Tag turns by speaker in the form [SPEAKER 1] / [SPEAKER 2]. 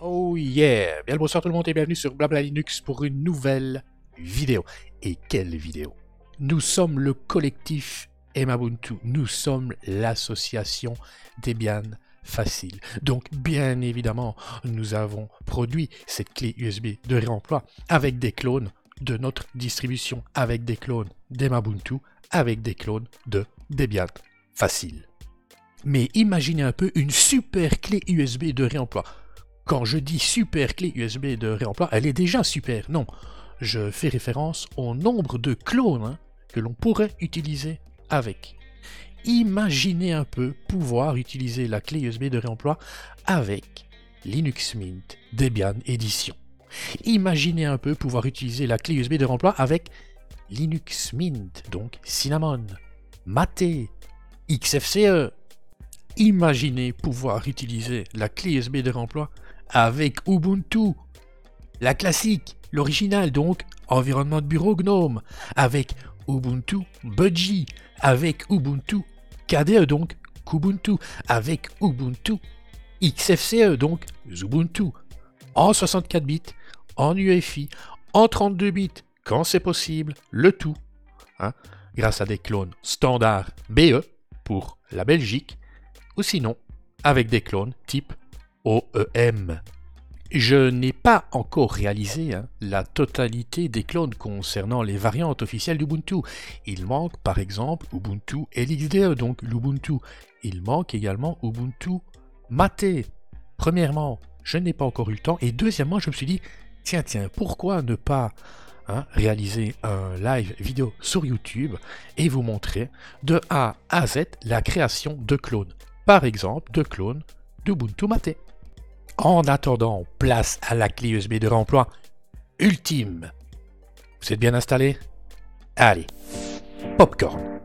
[SPEAKER 1] Oh yeah! Bien le bonsoir tout le monde et bienvenue sur Blabla Linux pour une nouvelle vidéo. Et quelle vidéo! Nous sommes le collectif Emabuntu. Nous sommes l'association Debian Facile. Donc, bien évidemment, nous avons produit cette clé USB de réemploi avec des clones de notre distribution, avec des clones d'Emabuntu, avec des clones de Debian Facile. Mais imaginez un peu une super clé USB de réemploi. Quand je dis super clé USB de réemploi, elle est déjà super. Non, je fais référence au nombre de clones hein, que l'on pourrait utiliser avec. Imaginez un peu pouvoir utiliser la clé USB de réemploi avec Linux Mint Debian Edition. Imaginez un peu pouvoir utiliser la clé USB de réemploi avec Linux Mint, donc Cinnamon, Mate, XFCE. Imaginez pouvoir utiliser la clé USB de réemploi avec Ubuntu, la classique, l'original donc, environnement de bureau GNOME, avec Ubuntu Budgie, avec Ubuntu KDE donc, Kubuntu, avec Ubuntu XFCE donc, Ubuntu, en 64 bits, en UEFI, en 32 bits, quand c'est possible, le tout, hein, grâce à des clones standard BE pour la Belgique, ou sinon avec des clones type OEM. Je n'ai pas encore réalisé hein, la totalité des clones concernant les variantes officielles d'Ubuntu. Il manque par exemple Ubuntu LXDE, donc l'Ubuntu. Il manque également Ubuntu Mate. Premièrement, je n'ai pas encore eu le temps. Et deuxièmement, je me suis dit, tiens, tiens, pourquoi ne pas hein, réaliser un live vidéo sur YouTube et vous montrer de A à Z la création de clones? Par exemple, de clones d'Ubuntu Mate. En attendant, place à la clé USB de remploi ultime. Vous êtes bien installé Allez, popcorn.